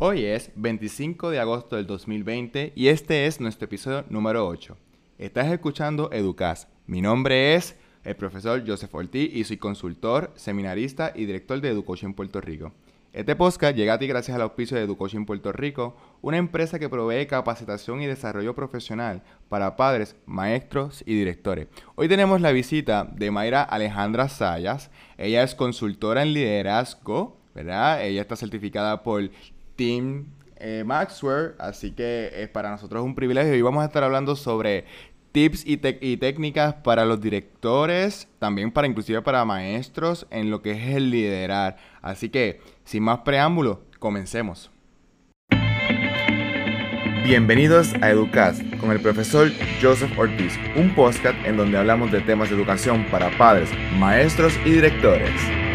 Hoy es 25 de agosto del 2020 y este es nuestro episodio número 8. Estás escuchando Educas. Mi nombre es el profesor Joseph Ortiz y soy consultor, seminarista y director de Educoaching Puerto Rico. Este podcast llega a ti gracias al auspicio de Educoaching Puerto Rico, una empresa que provee capacitación y desarrollo profesional para padres, maestros y directores. Hoy tenemos la visita de Mayra Alejandra Sayas. Ella es consultora en liderazgo, ¿verdad? Ella está certificada por Team eh, Maxwell, así que es para nosotros un privilegio y vamos a estar hablando sobre tips y, y, técnicas para los directores, también para inclusive para maestros en lo que es el liderar. Así que, sin más preámbulo, comencemos. Bienvenidos a Educast con el profesor Joseph Ortiz, un podcast en donde hablamos de temas de educación para padres, maestros y directores.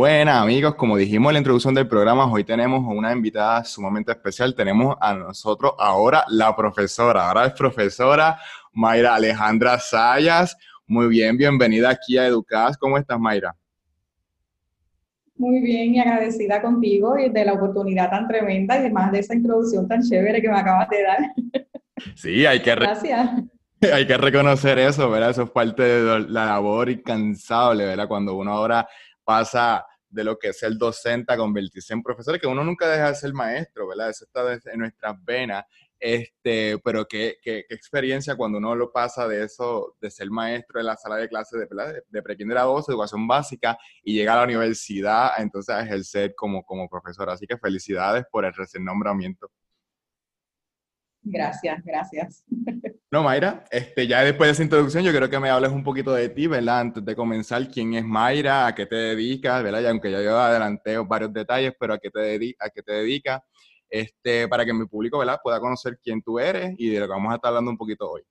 Buenas amigos, como dijimos en la introducción del programa, hoy tenemos una invitada sumamente especial. Tenemos a nosotros ahora la profesora, ahora es profesora Mayra Alejandra Sayas. Muy bien, bienvenida aquí a Educas. ¿Cómo estás, Mayra? Muy bien y agradecida contigo y de la oportunidad tan tremenda y además de esa introducción tan chévere que me acabas de dar. Sí, hay que, Gracias. hay que reconocer eso, ¿verdad? Eso es parte de la labor incansable, ¿verdad? Cuando uno ahora pasa de lo que es el docente a convertirse en profesor, que uno nunca deja de ser maestro, ¿verdad? Eso está en nuestras venas. Este, pero qué, qué, experiencia cuando uno lo pasa de eso, de ser maestro en la sala de clases de, de, de pre-kinder educación básica, y llegar a la universidad, entonces a ejercer como, como profesor. Así que felicidades por el recién nombramiento. Gracias, gracias. No, Mayra, este, ya después de esa introducción yo quiero que me hables un poquito de ti, ¿verdad? Antes de comenzar, ¿quién es Mayra? ¿A qué te dedicas? ¿Verdad? Y aunque ya yo adelanté varios detalles, pero ¿a qué te, a qué te dedicas? Este, para que mi público, ¿verdad? Pueda conocer quién tú eres y de lo que vamos a estar hablando un poquito hoy.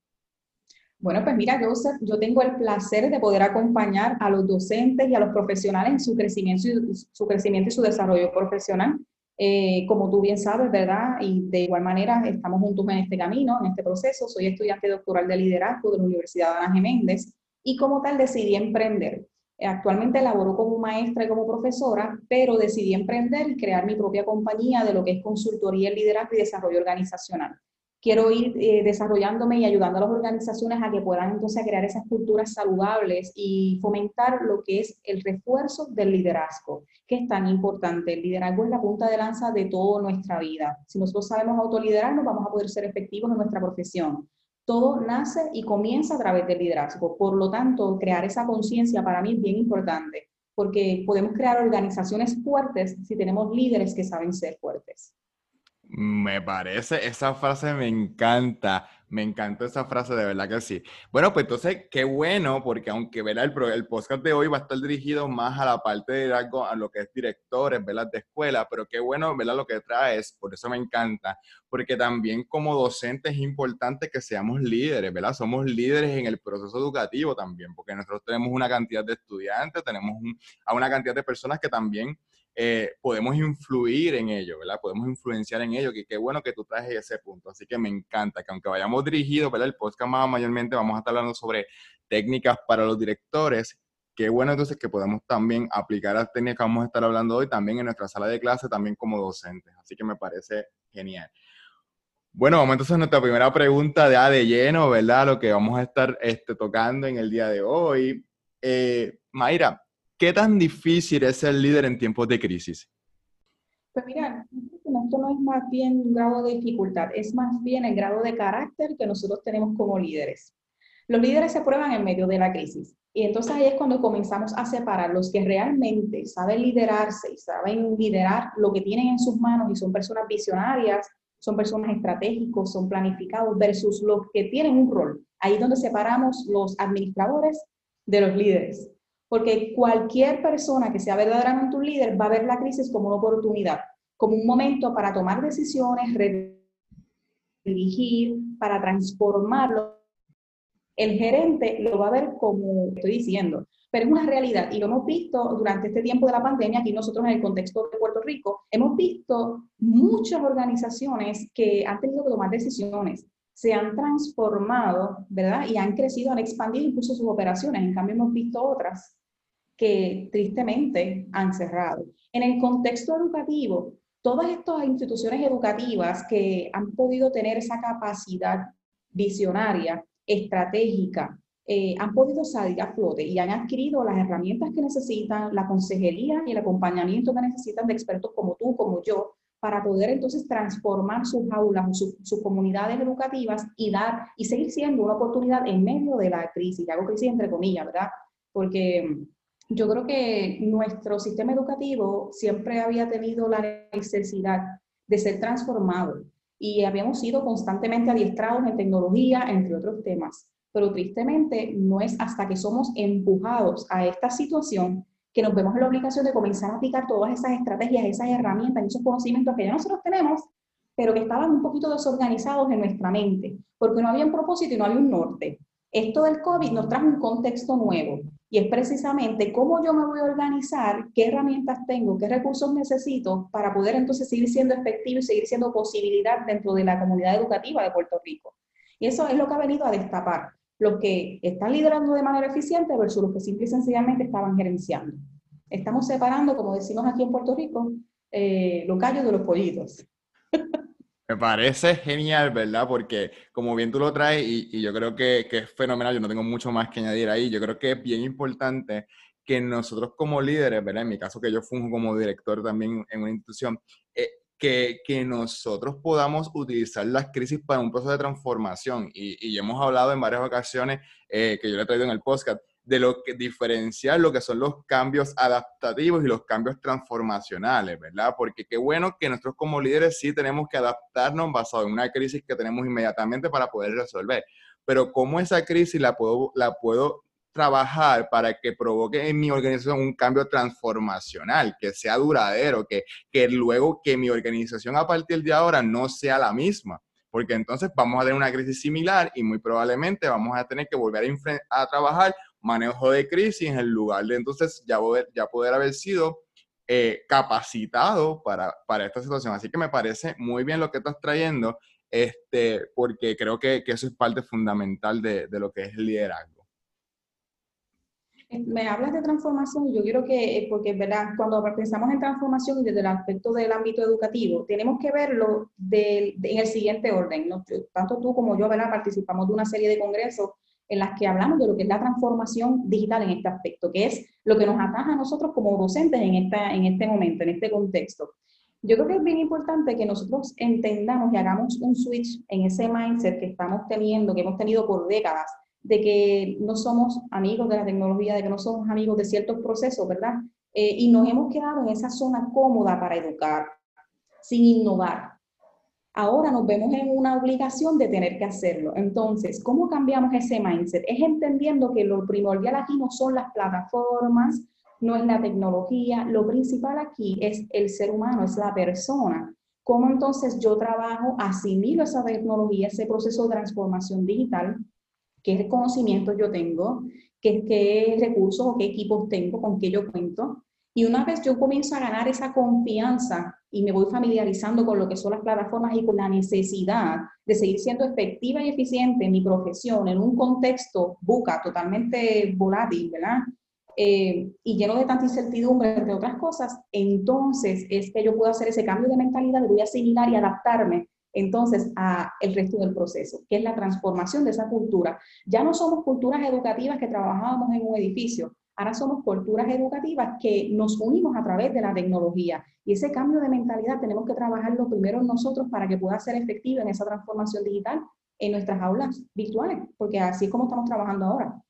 Bueno, pues mira, Joseph, yo tengo el placer de poder acompañar a los docentes y a los profesionales en su crecimiento y su, crecimiento y su desarrollo profesional. Eh, como tú bien sabes, ¿verdad? Y de igual manera estamos juntos en este camino, en este proceso. Soy estudiante doctoral de liderazgo de la Universidad de Ana Geméndez y como tal decidí emprender. Actualmente laboro como maestra y como profesora, pero decidí emprender y crear mi propia compañía de lo que es consultoría en liderazgo y desarrollo organizacional quiero ir eh, desarrollándome y ayudando a las organizaciones a que puedan entonces crear esas culturas saludables y fomentar lo que es el refuerzo del liderazgo, que es tan importante. El liderazgo es la punta de lanza de toda nuestra vida. Si nosotros sabemos autoliderarnos, vamos a poder ser efectivos en nuestra profesión. Todo nace y comienza a través del liderazgo. Por lo tanto, crear esa conciencia para mí es bien importante, porque podemos crear organizaciones fuertes si tenemos líderes que saben ser fuertes. Me parece, esa frase me encanta, me encantó esa frase, de verdad que sí. Bueno, pues entonces, qué bueno, porque aunque ¿verdad? El, el podcast de hoy va a estar dirigido más a la parte de algo, a lo que es directores, ¿verdad? De escuela, pero qué bueno, ¿verdad? Lo que traes, por eso me encanta, porque también como docentes es importante que seamos líderes, ¿verdad? Somos líderes en el proceso educativo también, porque nosotros tenemos una cantidad de estudiantes, tenemos a una cantidad de personas que también eh, podemos influir en ello, ¿verdad? Podemos influenciar en ello, que qué bueno que tú traes ese punto. Así que me encanta que aunque vayamos dirigidos, ¿verdad? El podcast más mayormente vamos a estar hablando sobre técnicas para los directores. Qué bueno entonces que podemos también aplicar las técnicas que vamos a estar hablando hoy también en nuestra sala de clase, también como docentes. Así que me parece genial. Bueno, vamos entonces a nuestra primera pregunta de, de lleno, ¿verdad? Lo que vamos a estar este, tocando en el día de hoy. Eh, Mayra, ¿Qué tan difícil es ser líder en tiempos de crisis? Pues mira, esto no es más bien un grado de dificultad, es más bien el grado de carácter que nosotros tenemos como líderes. Los líderes se prueban en medio de la crisis y entonces ahí es cuando comenzamos a separar los que realmente saben liderarse y saben liderar lo que tienen en sus manos y son personas visionarias, son personas estratégicos, son planificados versus los que tienen un rol. Ahí es donde separamos los administradores de los líderes porque cualquier persona que sea verdaderamente un líder va a ver la crisis como una oportunidad, como un momento para tomar decisiones, redirigir, para transformarlo. El gerente lo va a ver como estoy diciendo, pero es una realidad y lo hemos visto durante este tiempo de la pandemia, aquí nosotros en el contexto de Puerto Rico, hemos visto muchas organizaciones que han tenido que tomar decisiones, se han transformado, ¿verdad? Y han crecido, han expandido incluso sus operaciones. En cambio, hemos visto otras que tristemente han cerrado. En el contexto educativo, todas estas instituciones educativas que han podido tener esa capacidad visionaria, estratégica, eh, han podido salir a flote y han adquirido las herramientas que necesitan, la consejería y el acompañamiento que necesitan de expertos como tú, como yo, para poder entonces transformar sus aulas o sus, comunidades educativas y dar y seguir siendo una oportunidad en medio de la crisis. Y hago crisis entre comillas, ¿verdad? Porque yo creo que nuestro sistema educativo siempre había tenido la necesidad de ser transformado y habíamos sido constantemente adiestrados en tecnología, entre otros temas. Pero tristemente no es hasta que somos empujados a esta situación que nos vemos en la obligación de comenzar a aplicar todas esas estrategias, esas herramientas, esos conocimientos que ya nosotros tenemos, pero que estaban un poquito desorganizados en nuestra mente, porque no había un propósito y no había un norte. Esto del COVID nos trajo un contexto nuevo y es precisamente cómo yo me voy a organizar, qué herramientas tengo, qué recursos necesito para poder entonces seguir siendo efectivo y seguir siendo posibilidad dentro de la comunidad educativa de Puerto Rico. Y eso es lo que ha venido a destapar los que están liderando de manera eficiente versus los que simple y sencillamente estaban gerenciando. Estamos separando, como decimos aquí en Puerto Rico, eh, los gallos de los pollitos. Me parece genial, ¿verdad? Porque como bien tú lo traes y, yo creo que, es fenomenal, yo no tengo mucho más que añadir ahí, yo creo que es bien importante que nosotros como líderes, ¿verdad? En mi caso que yo funjo como director también en una institución, eh, que, que, nosotros podamos utilizar las crisis para un proceso de transformación. Y, y hemos hablado en varias ocasiones eh, que yo le he traído en el podcast de lo que diferenciar lo que son los cambios adaptativos y los cambios transformacionales, ¿verdad? Porque qué bueno que nosotros como líderes sí tenemos que adaptarnos basado en una crisis que tenemos inmediatamente para poder resolver. Pero cómo esa crisis la puedo, la puedo trabajar para que provoque en mi organización un cambio transformacional, que sea duradero, que, que luego que mi organización a partir de ahora no sea la misma porque entonces vamos a tener una crisis similar y muy probablemente vamos a tener que volver a, a trabajar manejo de crisis en lugar de entonces ya poder, ya poder haber sido eh, capacitado para, para, esta situación. Así que me parece muy bien lo que estás trayendo, este, porque creo que, que eso es parte fundamental de, de, lo que es el liderazgo. Me hablas de transformación y yo quiero que, eh, porque verdad, cuando pensamos en transformación y desde el aspecto del ámbito educativo, tenemos que verlo de, en el siguiente orden. Tanto tú como yo ¿verdad? participamos de una serie de congresos en las que hablamos de lo que es la transformación digital en este aspecto, que es lo que nos ataja a nosotros como docentes en, esta, en este momento, en este contexto. Yo creo que es bien importante que nosotros entendamos y hagamos un switch en ese mindset que estamos teniendo, que hemos tenido por décadas, de que no somos amigos de la tecnología, de que no somos amigos de ciertos procesos, ¿verdad? Eh, y nos hemos quedado en esa zona cómoda para educar, sin innovar, ahora nos vemos en una obligación de tener que hacerlo. Entonces, ¿cómo cambiamos ese mindset? Es entendiendo que lo primordial aquí no son las plataformas, no es la tecnología, lo principal aquí es el ser humano, es la persona. ¿Cómo entonces yo trabajo, asimilo esa tecnología, ese proceso de transformación digital? ¿Qué conocimientos yo tengo? ¿Qué, qué recursos o qué equipos tengo? ¿Con qué yo cuento? Y una vez yo comienzo a ganar esa confianza y me voy familiarizando con lo que son las plataformas y con la necesidad de seguir siendo efectiva y eficiente en mi profesión en un contexto buca totalmente volátil, ¿verdad? Eh, y lleno de tanta incertidumbre, entre otras cosas, entonces es que yo puedo hacer ese cambio de mentalidad, voy a asimilar y adaptarme entonces a el resto del proceso, que es la transformación de esa cultura. Ya no somos culturas educativas que trabajábamos en un edificio, Ahora somos culturas educativas que nos unimos a través de la tecnología. Y ese cambio de mentalidad tenemos que trabajarlo primero nosotros para que pueda ser efectivo en esa transformación digital en nuestras aulas virtuales, porque así es como estamos trabajando ahora.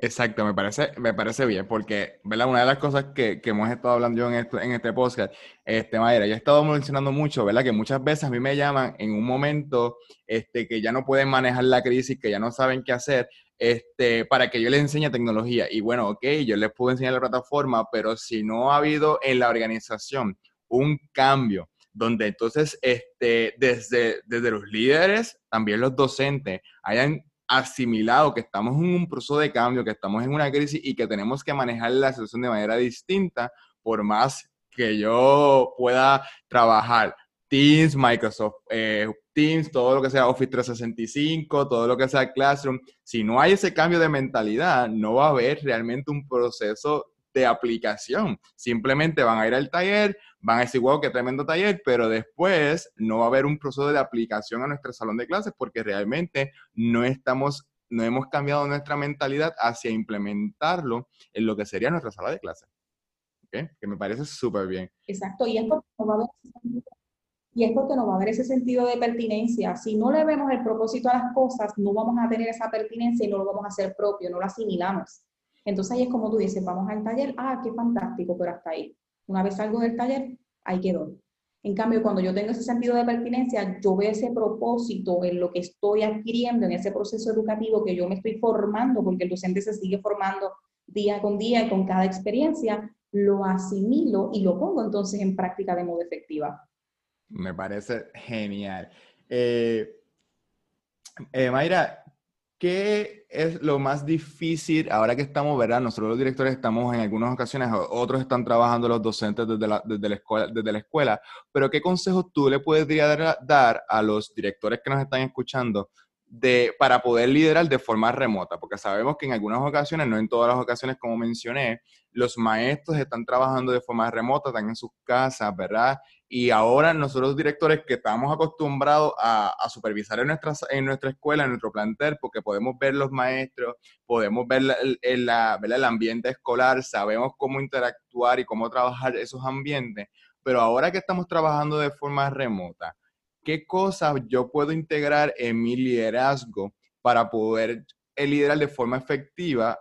Exacto, me parece, me parece bien, porque ¿verdad? una de las cosas que, que hemos estado hablando yo en este, en este podcast, este, Mayra, yo he estado mencionando mucho, ¿verdad? Que muchas veces a mí me llaman en un momento este, que ya no pueden manejar la crisis, que ya no saben qué hacer, este, para que yo les enseñe tecnología. Y bueno, ok, yo les puedo enseñar la plataforma, pero si no ha habido en la organización un cambio, donde entonces este, desde, desde los líderes, también los docentes, hayan asimilado que estamos en un proceso de cambio, que estamos en una crisis y que tenemos que manejar la situación de manera distinta, por más que yo pueda trabajar Teams, Microsoft eh, Teams, todo lo que sea Office 365, todo lo que sea Classroom, si no hay ese cambio de mentalidad, no va a haber realmente un proceso de aplicación. Simplemente van a ir al taller, van a decir, wow, qué tremendo taller, pero después no va a haber un proceso de aplicación a nuestro salón de clases porque realmente no estamos no hemos cambiado nuestra mentalidad hacia implementarlo en lo que sería nuestra sala de clases. Que me parece súper bien. Exacto, y es porque no va a haber y es porque no va a haber ese sentido de pertinencia. Si no le vemos el propósito a las cosas, no vamos a tener esa pertinencia y no lo vamos a hacer propio, no lo asimilamos. Entonces ahí es como tú dices, vamos al taller, ah, qué fantástico, pero hasta ahí. Una vez salgo del taller, ahí quedó. En cambio, cuando yo tengo ese sentido de pertinencia, yo veo ese propósito en lo que estoy adquiriendo, en ese proceso educativo que yo me estoy formando, porque el docente se sigue formando día con día y con cada experiencia, lo asimilo y lo pongo entonces en práctica de modo efectiva. Me parece genial. Eh, eh, Mayra, ¿qué es lo más difícil ahora que estamos, verdad? Nosotros los directores estamos en algunas ocasiones, otros están trabajando los docentes desde la, desde la, escuela, desde la escuela, pero ¿qué consejos tú le puedes dar a los directores que nos están escuchando de, para poder liderar de forma remota, porque sabemos que en algunas ocasiones, no en todas las ocasiones como mencioné, los maestros están trabajando de forma remota, están en sus casas, ¿verdad? Y ahora nosotros directores que estamos acostumbrados a, supervisar en nuestra, en nuestra escuela, en nuestro plantel, porque podemos ver los maestros, podemos ver, el, la, el ambiente escolar, sabemos cómo interactuar y cómo trabajar esos ambientes, pero ahora que estamos trabajando de forma remota, ¿qué cosas yo puedo integrar en mi liderazgo para poder liderar de forma efectiva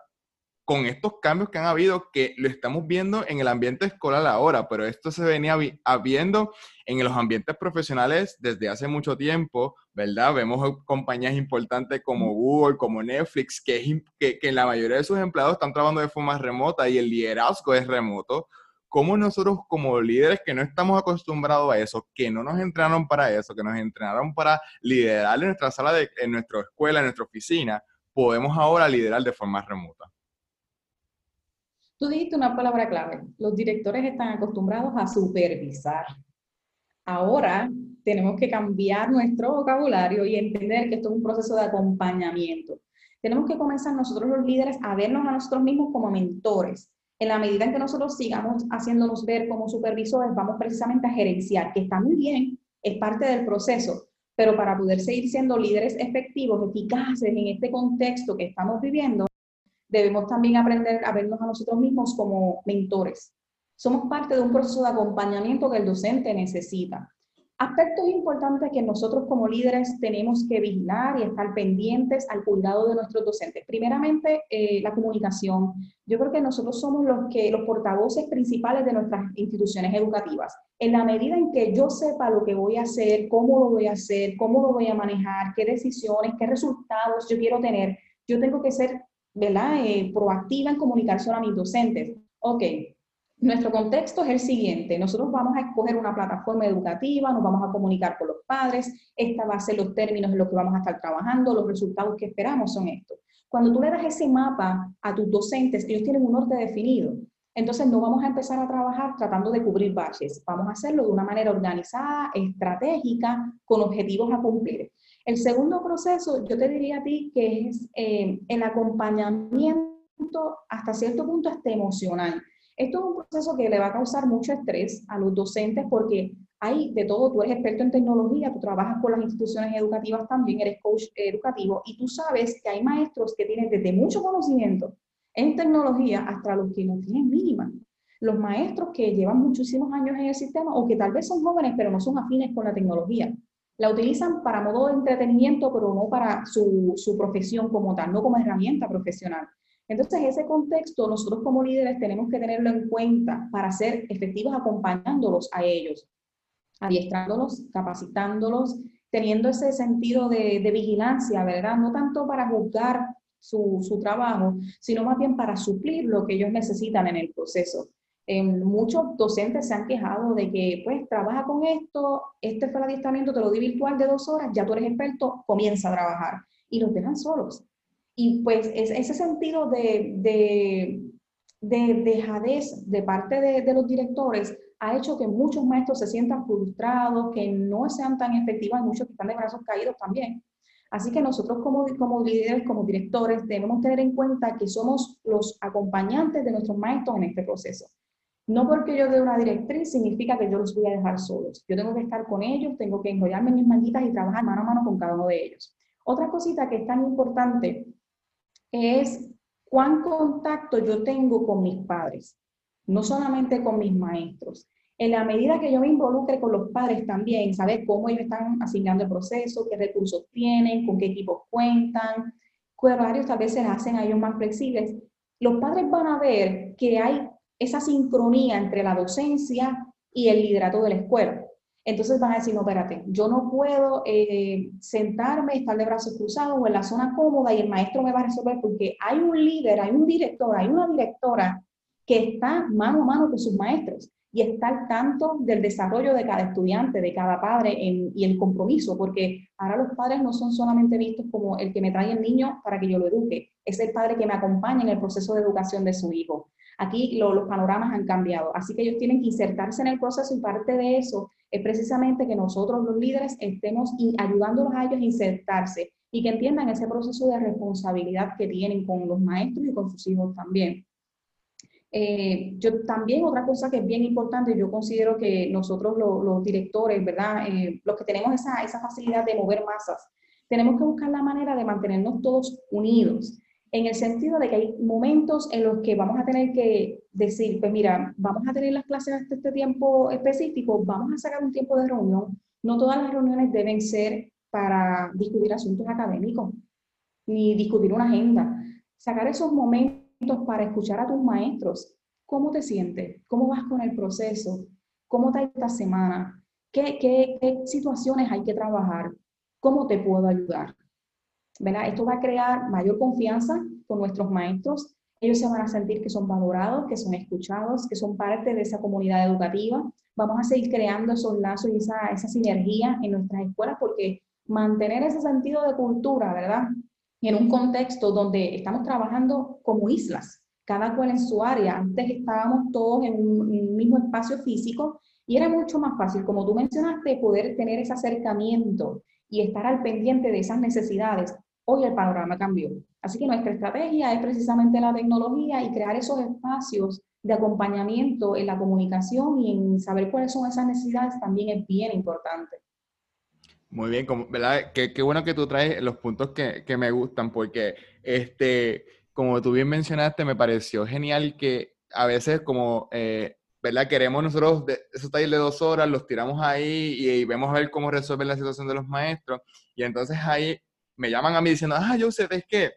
con estos cambios que han habido, que lo estamos viendo en el ambiente escolar ahora, pero esto se venía habiendo en los ambientes profesionales desde hace mucho tiempo, ¿verdad? Vemos compañías importantes como Google, como Netflix, que, que, que la mayoría de sus empleados están trabajando de forma remota y el liderazgo es remoto. ¿Cómo nosotros como líderes que no estamos acostumbrados a eso, que no nos entrenaron para eso, que nos entrenaron para liderar en nuestra sala, de, en nuestra escuela, en nuestra oficina, podemos ahora liderar de forma remota? Tú dijiste una palabra clave. Los directores están acostumbrados a supervisar. Ahora tenemos que cambiar nuestro vocabulario y entender que esto es un proceso de acompañamiento. Tenemos que comenzar nosotros los líderes a vernos a nosotros mismos como mentores. En la medida en que nosotros sigamos haciéndonos ver como supervisores, vamos precisamente a gerenciar, que está muy bien, es parte del proceso, pero para poder seguir siendo líderes efectivos, eficaces en este contexto que estamos viviendo, debemos también aprender a vernos a nosotros mismos como mentores. Somos parte de un proceso de acompañamiento que el docente necesita. Aspectos importantes que nosotros como líderes tenemos que vigilar y estar pendientes al cuidado de nuestros docentes. Primeramente, eh, la comunicación. Yo creo que nosotros somos los, que, los portavoces principales de nuestras instituciones educativas. En la medida en que yo sepa lo que voy a hacer, cómo lo voy a hacer, cómo lo voy a manejar, qué decisiones, qué resultados yo quiero tener, yo tengo que ser ¿verdad? Eh, proactiva en comunicación a mis docentes. Ok, nuestro contexto es el siguiente. Nosotros vamos a escoger una plataforma educativa, nos vamos a comunicar con los padres, esta va a ser los términos en los que vamos a estar trabajando, los resultados que esperamos son estos. Cuando tú le das ese mapa a tus docentes, ellos tienen un norte definido. Entonces no vamos a empezar a trabajar tratando de cubrir baches, vamos a hacerlo de una manera organizada, estratégica, con objetivos a cumplir. El segundo proceso, yo te diría a ti que es eh, el acompañamiento hasta cierto punto hasta emocional. Esto es un proceso que le va a causar mucho estrés a los docentes porque hay de todo, tú eres experto en tecnología, tú trabajas con las instituciones educativas también, eres coach educativo y tú sabes que hay maestros que tienen desde mucho conocimiento en tecnología hasta los que no tienen mínima. Los maestros que llevan muchísimos años en el sistema o que tal vez son jóvenes pero no son afines con la tecnología la utilizan para modo de entretenimiento, pero no para su, su, profesión como tal, no como herramienta profesional. Entonces, ese contexto nosotros como líderes tenemos que tenerlo en cuenta para ser efectivos acompañándolos a ellos, adiestrándolos, capacitándolos, teniendo ese sentido de, vigilancia, ¿verdad? No tanto para juzgar su, trabajo, sino más bien para suplir lo que ellos necesitan en el proceso muchos docentes se han quejado de que, pues, trabaja con esto, este fue el adiestramiento, te lo di virtual de dos horas, ya tú eres experto, comienza a trabajar. Y los dejan solos. Y pues es, ese sentido de, de, de dejadez de parte de, de, los directores ha hecho que muchos maestros se sientan frustrados, que no sean tan efectivos, hay muchos que están de brazos caídos también. Así que nosotros como, como líderes, como directores, debemos tener en cuenta que somos los acompañantes de nuestros maestros en este proceso. No porque yo dé una directriz significa que yo los voy a dejar solos. Yo tengo que estar con ellos, tengo que enrollarme en mis manguitas y trabajar mano a mano con cada uno de ellos. Otra cosita que es tan importante es cuán contacto yo tengo con mis padres, no solamente con mis maestros. En la medida que yo me involucre con los padres también, saber cómo ellos están asignando el proceso, qué recursos tienen, con qué equipos cuentan, qué horarios tal vez se hacen a ellos más flexibles, los padres van a ver que hay esa sincronía entre la docencia y el liderato de la escuela. Entonces van a decir, no, espérate, yo no puedo eh, sentarme, estar de brazos cruzados o en la zona cómoda y el maestro me va a resolver porque hay un líder, hay un director, hay una directora que está mano a mano con sus maestros y está al tanto del desarrollo de cada estudiante, de cada padre y el compromiso, porque ahora los padres no son solamente vistos como el que me trae el niño para que yo lo eduque, es el padre que me acompaña en el proceso de educación de su hijo. Aquí los panoramas han cambiado, así que ellos tienen que insertarse en el proceso y parte de eso es precisamente que nosotros los líderes estemos ayudándolos a ellos a insertarse y que entiendan ese proceso de responsabilidad que tienen con los maestros y con sus hijos también. Eh, yo también otra cosa que es bien importante, yo considero que nosotros los directores, ¿verdad? Eh, los que tenemos esa, esa facilidad de mover masas, tenemos que buscar la manera de mantenernos todos unidos en el sentido de que hay momentos en los que vamos a tener que decir, pues mira, vamos a tener las clases hasta este tiempo específico, vamos a sacar un tiempo de reunión. No todas las reuniones deben ser para discutir asuntos académicos, ni discutir una agenda. Sacar esos momentos para escuchar a tus maestros. ¿Cómo te sientes? ¿Cómo vas con el proceso? ¿Cómo te ha esta semana? ¿Qué, qué, qué situaciones hay que trabajar? ¿Cómo te puedo ayudar? Esto va a crear mayor confianza con nuestros maestros. Ellos se van a sentir que son valorados, que son escuchados, que son parte de esa comunidad educativa. Vamos a seguir creando esos lazos y esa, esa sinergia en nuestras escuelas porque mantener ese sentido de cultura, ¿verdad? En un contexto donde estamos trabajando como islas, cada cual en su área. Antes estábamos todos en un mismo espacio físico y era mucho más fácil, como tú mencionaste, poder tener ese acercamiento y estar al pendiente de esas necesidades hoy el panorama cambió. Así que nuestra estrategia es precisamente la tecnología y crear esos espacios de acompañamiento en la comunicación y en saber cuáles son esas necesidades también es bien importante. Muy bien, como, ¿verdad? Qué, qué, bueno que tú traes los puntos que, que, me gustan, porque, este, como tú bien mencionaste, me pareció genial que a veces como, eh, ¿verdad? Queremos nosotros de, esos talleres de dos horas, los tiramos ahí y, y, vemos a ver cómo resuelven la situación de los maestros, y entonces ahí me llaman a mí diciendo, ah, Joseph, es que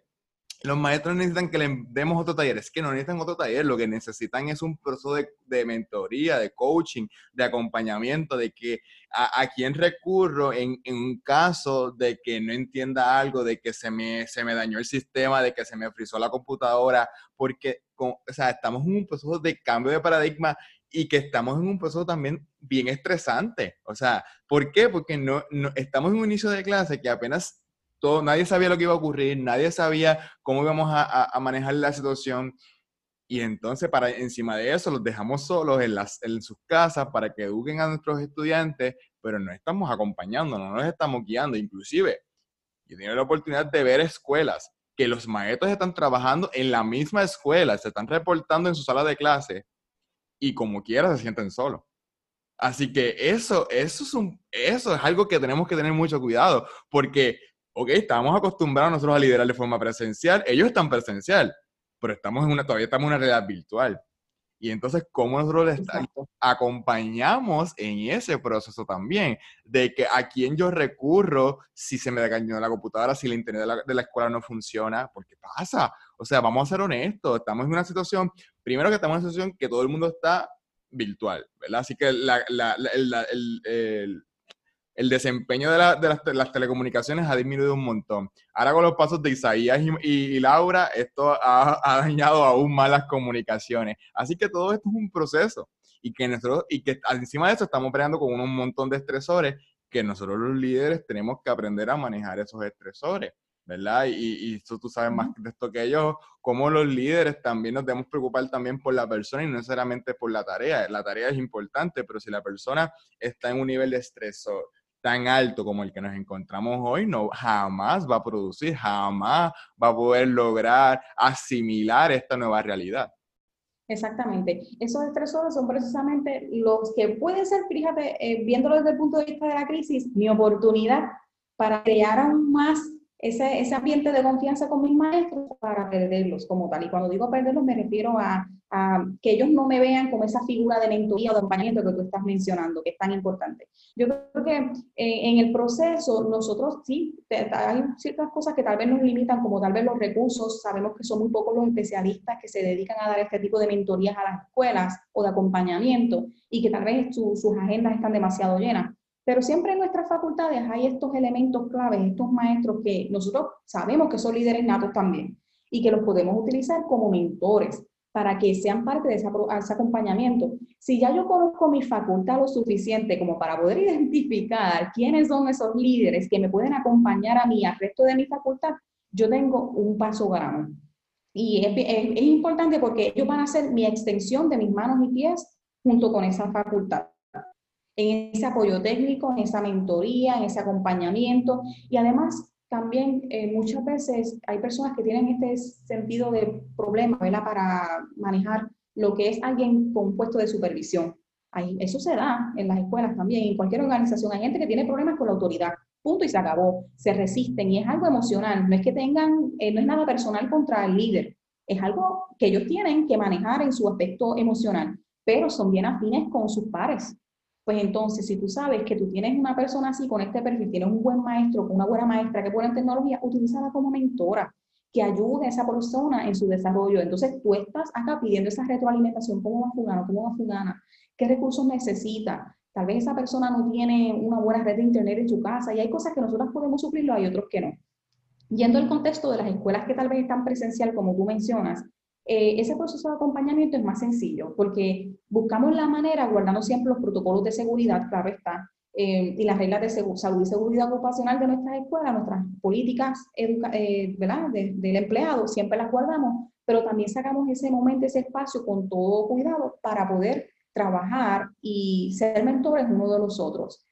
los maestros necesitan que le demos otro taller. Es que no necesitan otro taller, lo que necesitan es un proceso de, de mentoría, de coaching, de acompañamiento, de que a, a quién recurro en, en, un caso de que no entienda algo, de que se me, se me dañó el sistema, de que se me frizó la computadora, porque o sea, estamos en un proceso de cambio de paradigma y que estamos en un proceso también bien estresante. O sea, ¿por qué? Porque no, no estamos en un inicio de clase que apenas todo, nadie sabía lo que iba a ocurrir, nadie sabía cómo íbamos a, manejar la situación. Y entonces, para encima de eso, los dejamos solos en, las, en sus casas para que eduquen a nuestros estudiantes, pero no estamos acompañando, no nos estamos guiando. Inclusive, yo tengo la oportunidad de ver escuelas que los maestros están trabajando en la misma escuela, se están reportando en su sala de clase y como quiera se sienten solos. Así que eso, eso, es un, eso es algo que tenemos que tener mucho cuidado, porque ok, estamos acostumbrados nosotros a liderar de forma presencial, ellos están presencial, pero estamos en una, todavía estamos en una realidad virtual. Y entonces, ¿cómo nosotros les acompañamos en ese proceso también? De que a quién yo recurro si se me dañó la computadora, si el internet de la, de la, escuela no funciona, porque pasa. O sea, vamos a ser honestos, estamos en una situación, primero que estamos en una situación que todo el mundo está virtual, ¿verdad? Así que la, la, el, el, el desempeño de, la, de, las, de, las, telecomunicaciones ha disminuido un montón. Ahora con los pasos de Isaías y, y, y Laura, esto ha, ha, dañado aún más las comunicaciones. Así que todo esto es un proceso y que nosotros, y que encima de eso estamos peleando con un montón de estresores que nosotros los líderes tenemos que aprender a manejar esos estresores. ¿verdad? Y, y tú, tú, sabes más de esto que yo, como los líderes también nos debemos preocupar también por la persona y no necesariamente por la tarea. La tarea es importante, pero si la persona está en un nivel de estresor, tan alto como el que nos encontramos hoy, no jamás va a producir, jamás va a poder lograr asimilar esta nueva realidad. Exactamente. Esos estresores son precisamente los que pueden ser, fíjate, eh, viéndolo desde el punto de vista de la crisis, mi oportunidad para crear aún más ese, ese ambiente de confianza con mis maestros para perderlos como tal. Y cuando digo perderlos me refiero a, a, que ellos no me vean como esa figura de mentoría o de acompañamiento que tú estás mencionando, que es tan importante. Yo creo que eh, en el proceso nosotros sí, hay ciertas cosas que tal vez nos limitan, como tal vez los recursos. Sabemos que son muy pocos los especialistas que se dedican a dar este tipo de mentorías a las escuelas o de acompañamiento y que tal vez sus agendas están demasiado llenas. Pero siempre en nuestras facultades hay estos elementos claves, estos maestros que nosotros sabemos que son líderes natos también y que los podemos utilizar como mentores para que sean parte de ese, acompañamiento. Si ya yo conozco mi facultad lo suficiente como para poder identificar quiénes son esos líderes que me pueden acompañar a mí, al resto de mi facultad, yo tengo un paso grande. Y es, es importante porque ellos van a ser mi extensión de mis manos y pies junto con esa facultad en ese apoyo técnico, en esa mentoría, en ese acompañamiento y además también eh, muchas veces hay personas que tienen este sentido de problema ¿verdad? para manejar lo que es alguien con puesto de supervisión. Ahí, eso se da en las escuelas también, en cualquier organización. Hay gente que tiene problemas con la autoridad, punto y se acabó. Se resisten y es algo emocional. No es que tengan, eh, no es nada personal contra el líder, es algo que ellos tienen que manejar en su aspecto emocional, pero son bien afines con sus pares. Pues entonces, si tú sabes que tú tienes una persona así con este perfil, tienes un buen maestro, una buena maestra que pone en tecnología, utilízala como mentora, que ayude a esa persona en su desarrollo. Entonces, tú estás acá pidiendo esa retroalimentación, ¿cómo va fulano? ¿Cómo va fulana? ¿Qué recursos necesita? Tal vez esa persona no tiene una buena red de internet en su casa y hay cosas que nosotros podemos suplirlo, hay otros que no. Yendo al contexto de las escuelas que tal vez están presencial, como tú mencionas, eh, ese proceso de acompañamiento es más sencillo porque buscamos la manera, guardando siempre los protocolos de seguridad, claro está, eh, y las reglas de salud y seguridad ocupacional de nuestras escuelas, nuestras políticas eh, ¿verdad? del empleado, siempre las guardamos, pero también sacamos ese momento, ese espacio con todo cuidado para poder trabajar y ser mentores uno de los otros.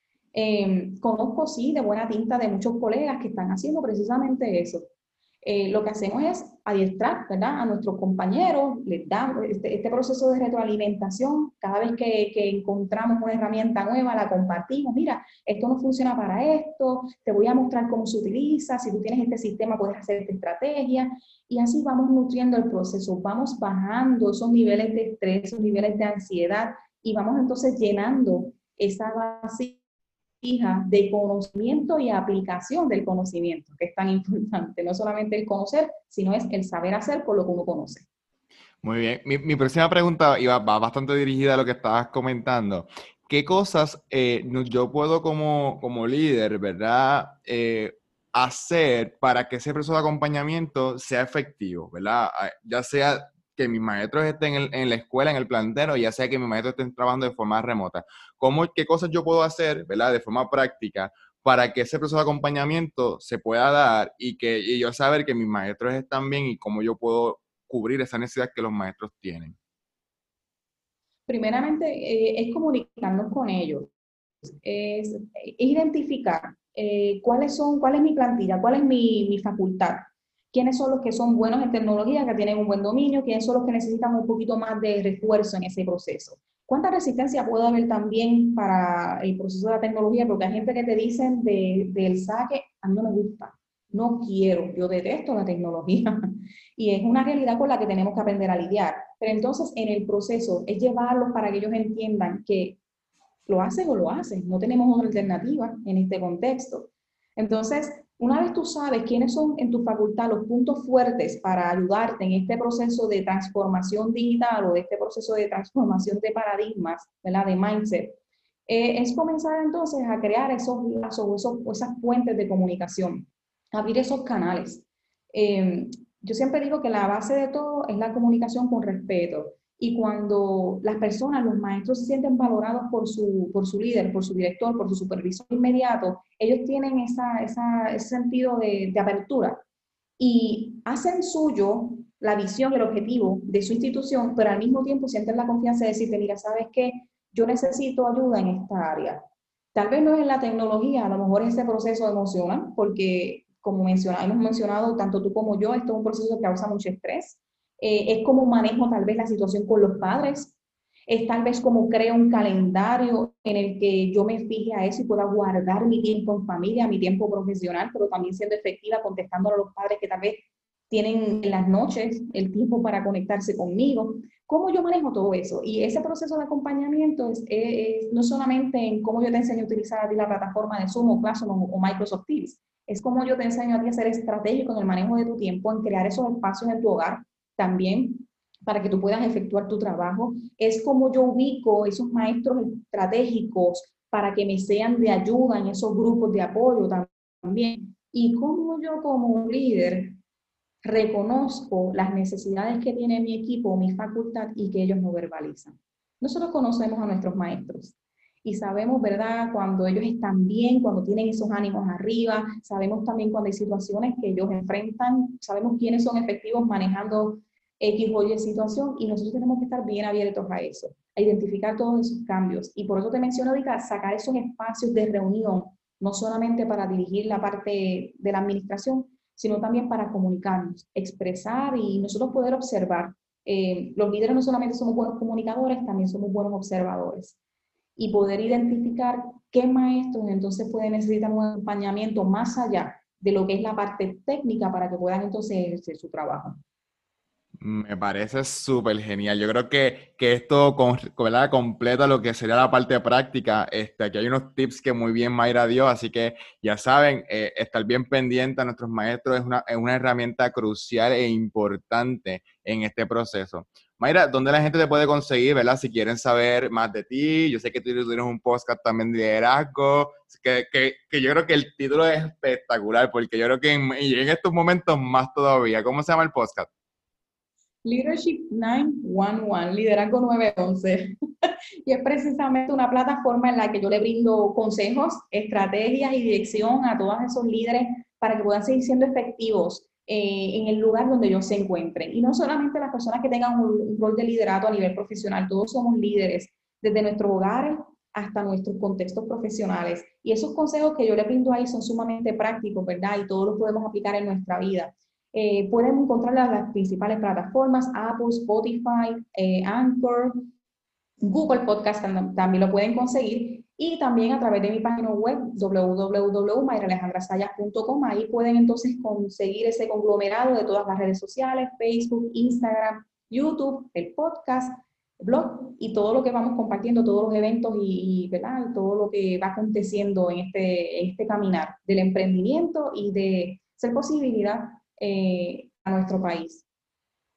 conozco, sí, de buena tinta de muchos colegas que están haciendo precisamente eso, eh, lo que hacemos es adiestrar ¿verdad? a nuestros compañeros, les damos este, este, proceso de retroalimentación, cada vez que, que, encontramos una herramienta nueva, la compartimos, mira, esto no funciona para esto, te voy a mostrar cómo se utiliza, si tú tienes este sistema puedes hacer esta estrategia, y así vamos nutriendo el proceso, vamos bajando esos niveles de estrés, esos niveles de ansiedad, y vamos entonces llenando esa vacía hija de conocimiento y aplicación del conocimiento, que es tan importante. No solamente el conocer, sino es el saber hacer con lo que uno conoce. Muy bien. Mi, próxima pregunta iba, va bastante dirigida a lo que estabas comentando. ¿Qué cosas eh, yo puedo como, como líder, verdad, eh, hacer para que ese proceso de acompañamiento sea efectivo, verdad? Ah, ya sea que mis maestros estén en, la escuela, en el plantero, ya sea que mis maestros estén trabajando de forma remota. ¿Cómo, ¿Qué cosas yo puedo hacer, ¿verdad? De forma práctica para que ese proceso de acompañamiento se pueda dar y que yo saber que mis maestros están bien y cómo yo puedo cubrir esa necesidad que los maestros tienen? Primeramente, eh, es comunicarnos con ellos, es, identificar eh, cuáles son, cuál es mi plantilla, cuál es mi, mi facultad, quiénes son los que son buenos en tecnología, que tienen un buen dominio, quiénes son los que necesitan un poquito más de refuerzo en ese proceso. ¿Cuánta resistencia puede haber también para el proceso de la tecnología? Porque hay gente que te dicen del saque, a mí no me gusta, no quiero, yo detesto la tecnología. Y es una realidad con la que tenemos que aprender a lidiar. Pero entonces en el proceso es llevarlos para que ellos entiendan que lo hacen o lo hacen, no tenemos otra alternativa en este contexto. Entonces, una vez tú sabes quiénes son en tu facultad los puntos fuertes para ayudarte en este proceso de transformación digital o este proceso de transformación de paradigmas, ¿verdad? de mindset, eh, es comenzar entonces a crear esos lazos, esos, esas fuentes de comunicación, abrir esos canales. Eh, yo siempre digo que la base de todo es la comunicación con respeto. Y cuando las personas, los maestros se sienten valorados por su, por su líder, por su director, por su supervisor inmediato, ellos tienen esa, esa, ese sentido de, de apertura y hacen suyo la visión, el objetivo de su institución, pero al mismo tiempo sienten la confianza de decirte, mira, ¿sabes qué? Yo necesito ayuda en esta área. Tal vez no es la tecnología, a lo mejor ese proceso emociona, porque como menciona, hemos mencionado tanto tú como yo, esto es un proceso que causa mucho estrés. Eh, es como manejo tal vez la situación con los padres, es tal vez como creo un calendario en el que yo me fije a eso y pueda guardar mi tiempo en familia, mi tiempo profesional, pero también siendo efectiva contestando a los padres que tal vez tienen en las noches el tiempo para conectarse conmigo. ¿Cómo yo manejo todo eso? Y ese proceso de acompañamiento es, no solamente en cómo yo te enseño a utilizar a ti la plataforma de Zoom o Classroom o Microsoft Teams, es como yo te enseño a ti a ser estratégico en el manejo de tu tiempo, en crear esos espacios en tu hogar, también para que tú puedas efectuar tu trabajo. Es como yo ubico esos maestros estratégicos para que me sean de ayuda en esos grupos de apoyo también. Y cómo yo como líder reconozco las necesidades que tiene mi equipo, mi facultad y que ellos no verbalizan. Nosotros conocemos a nuestros maestros y sabemos, ¿verdad?, cuando ellos están bien, cuando tienen esos ánimos arriba, sabemos también cuando hay situaciones que ellos enfrentan, sabemos quiénes son efectivos manejando X o Y situación y nosotros tenemos que estar bien abiertos a eso, a identificar todos esos cambios. Y por eso te menciono ahorita, sacar esos espacios de reunión, no solamente para dirigir la parte de la administración, sino también para comunicarnos, expresar y nosotros poder observar. Eh, los líderes no solamente somos buenos comunicadores, también somos buenos observadores. Y poder identificar qué maestros entonces pueden necesitar un acompañamiento más allá de lo que es la parte técnica para que puedan entonces hacer su trabajo. Me parece súper genial. Yo creo que, que esto con, completa lo que sería la parte práctica. Este, aquí hay unos tips que muy bien Mayra dio, así que ya saben, eh, estar bien pendiente a nuestros maestros es una, es una herramienta crucial e importante en este proceso. Mayra, ¿dónde la gente te puede conseguir, verdad? Si quieren saber más de ti, yo sé que tú tienes un podcast también de liderazgo, que, que, que, yo creo que el título es espectacular, porque yo creo que en, en estos momentos más todavía. ¿Cómo se llama el podcast? Leadership 911, Liderazgo 911. y es precisamente una plataforma en la que yo le brindo consejos, estrategias y dirección a todos esos líderes para que puedan seguir siendo efectivos eh, en el lugar donde ellos se encuentren. Y no solamente las personas que tengan un, rol de liderato a nivel profesional, todos somos líderes, desde nuestros hogares hasta nuestros contextos profesionales. Y esos consejos que yo le brindo ahí son sumamente prácticos, ¿verdad? Y todos los podemos aplicar en nuestra vida. Eh, pueden encontrar las, principales plataformas, Apple, Spotify, eh, Anchor, Google Podcast también lo pueden conseguir y también a través de mi página web www.mayralejandrasayas.com ahí pueden entonces conseguir ese conglomerado de todas las redes sociales, Facebook, Instagram, YouTube, el podcast, blog y todo lo que vamos compartiendo, todos los eventos y, ¿verdad? todo lo que va aconteciendo en este, en este caminar del emprendimiento y de ser posibilidad eh, a nuestro país,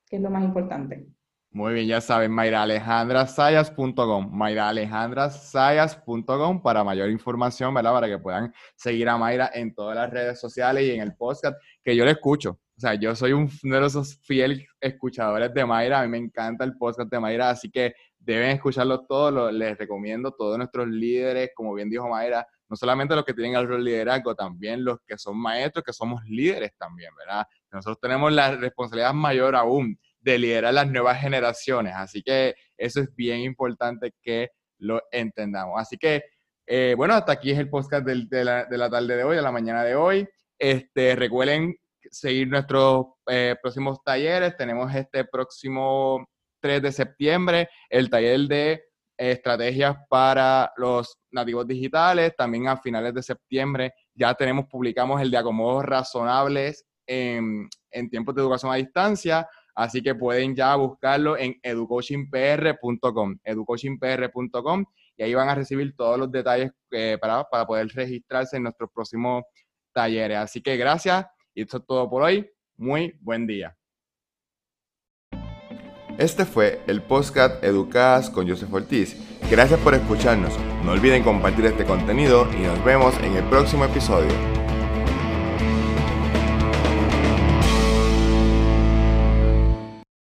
que es lo más importante. Muy bien, ya saben, mayraalejandrazayas.com, mayraalejandrazayas.com para mayor información, ¿verdad? Para que puedan seguir a Mayra en todas las redes sociales y en el podcast que yo le escucho. O sea, yo soy uno de esos fieles escuchadores de Mayra, a mí me encanta el podcast de Mayra, así que deben escucharlo todos, les recomiendo todos nuestros líderes, como bien dijo Mayra, no solamente los que tienen de liderazgo, también los que son maestros, que somos líderes también, ¿verdad? Nosotros tenemos la responsabilidad mayor aún de liderar las nuevas generaciones, así que eso es bien importante que lo entendamos. Así que, eh, bueno, hasta aquí es el podcast de, la, tarde de hoy, de la mañana de hoy. Este, recuerden seguir nuestros eh, próximos talleres. Tenemos este próximo 3 de septiembre el taller de estrategias para los nativos digitales. También a finales de septiembre ya tenemos, publicamos el de acomodos razonables en, tiempos de educación a distancia. Así que pueden ya buscarlo en educoachingpr.com, educoachingpr.com, y ahí van a recibir todos los detalles eh, para, para poder registrarse en nuestros próximos talleres. Así que gracias y esto es todo por hoy. Muy buen día. Este fue el podcast Educadas con Joseph Ortiz. Gracias por escucharnos. No olviden compartir este contenido y nos vemos en el próximo episodio.